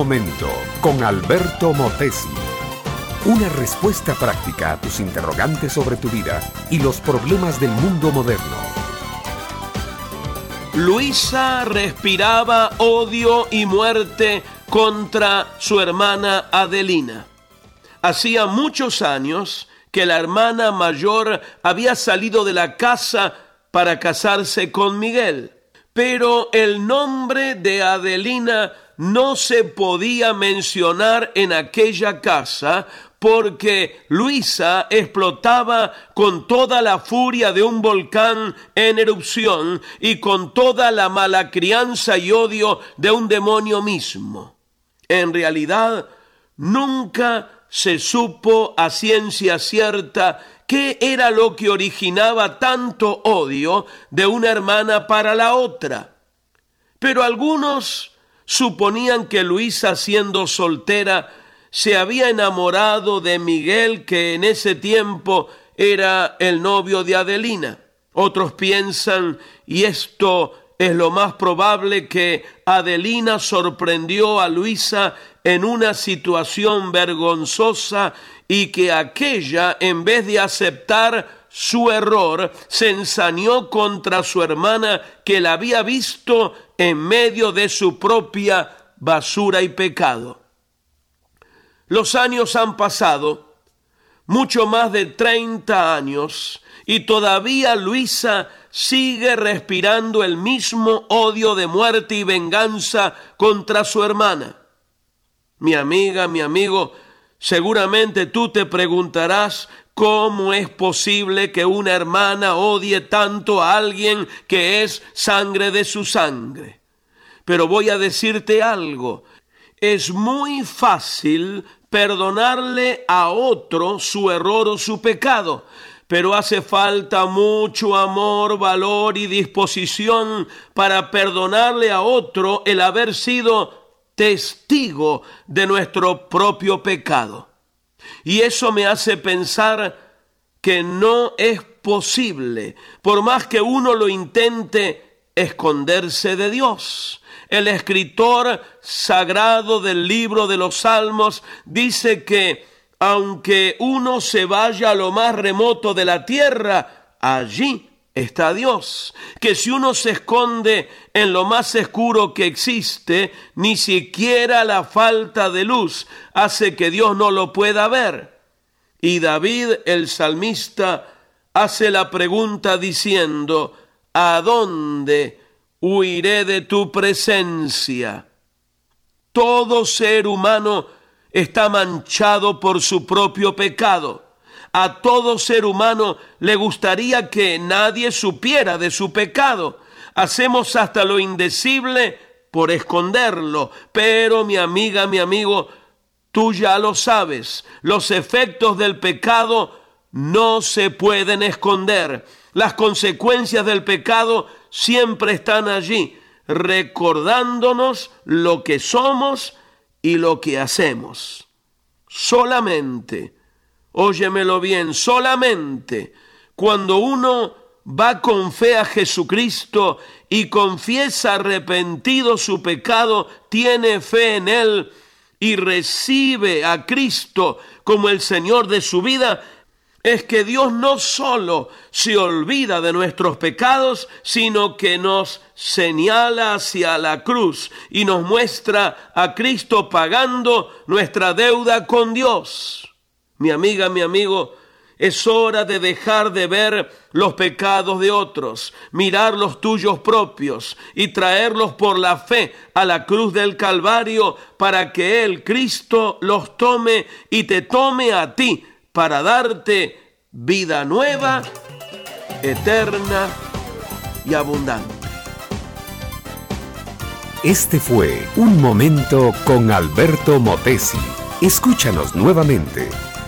momento con Alberto Motesi. Una respuesta práctica a tus interrogantes sobre tu vida y los problemas del mundo moderno. Luisa respiraba odio y muerte contra su hermana Adelina. Hacía muchos años que la hermana mayor había salido de la casa para casarse con Miguel, pero el nombre de Adelina no se podía mencionar en aquella casa porque Luisa explotaba con toda la furia de un volcán en erupción y con toda la mala crianza y odio de un demonio mismo. En realidad, nunca se supo a ciencia cierta qué era lo que originaba tanto odio de una hermana para la otra. Pero algunos suponían que Luisa, siendo soltera, se había enamorado de Miguel, que en ese tiempo era el novio de Adelina. Otros piensan, y esto es lo más probable, que Adelina sorprendió a Luisa en una situación vergonzosa y que aquella, en vez de aceptar su error, se ensañó contra su hermana que la había visto en medio de su propia basura y pecado. Los años han pasado, mucho más de 30 años, y todavía Luisa sigue respirando el mismo odio de muerte y venganza contra su hermana. Mi amiga, mi amigo, seguramente tú te preguntarás cómo es posible que una hermana odie tanto a alguien que es sangre de su sangre. Pero voy a decirte algo, es muy fácil perdonarle a otro su error o su pecado, pero hace falta mucho amor, valor y disposición para perdonarle a otro el haber sido testigo de nuestro propio pecado. Y eso me hace pensar que no es posible, por más que uno lo intente, esconderse de Dios. El escritor sagrado del libro de los Salmos dice que aunque uno se vaya a lo más remoto de la tierra, allí está Dios, que si uno se esconde en lo más oscuro que existe, ni siquiera la falta de luz hace que Dios no lo pueda ver. Y David, el salmista, hace la pregunta diciendo, ¿a dónde huiré de tu presencia? Todo ser humano está manchado por su propio pecado a todo ser humano le gustaría que nadie supiera de su pecado. Hacemos hasta lo indecible por esconderlo. Pero mi amiga, mi amigo, tú ya lo sabes. Los efectos del pecado no se pueden esconder. Las consecuencias del pecado siempre están allí, recordándonos lo que somos y lo que hacemos. Solamente óyemelo bien, solamente cuando uno va con fe a Jesucristo y confiesa arrepentido su pecado, tiene fe en Él y recibe a Cristo como el Señor de su vida, es que Dios no solo se olvida de nuestros pecados, sino que nos señala hacia la cruz y nos muestra a Cristo pagando nuestra deuda con Dios. Mi amiga, mi amigo, es hora de dejar de ver los pecados de otros, mirar los tuyos propios y traerlos por la fe a la cruz del Calvario para que Él, Cristo, los tome y te tome a ti para darte vida nueva, eterna y abundante. Este fue Un Momento con Alberto Motesi. Escúchanos nuevamente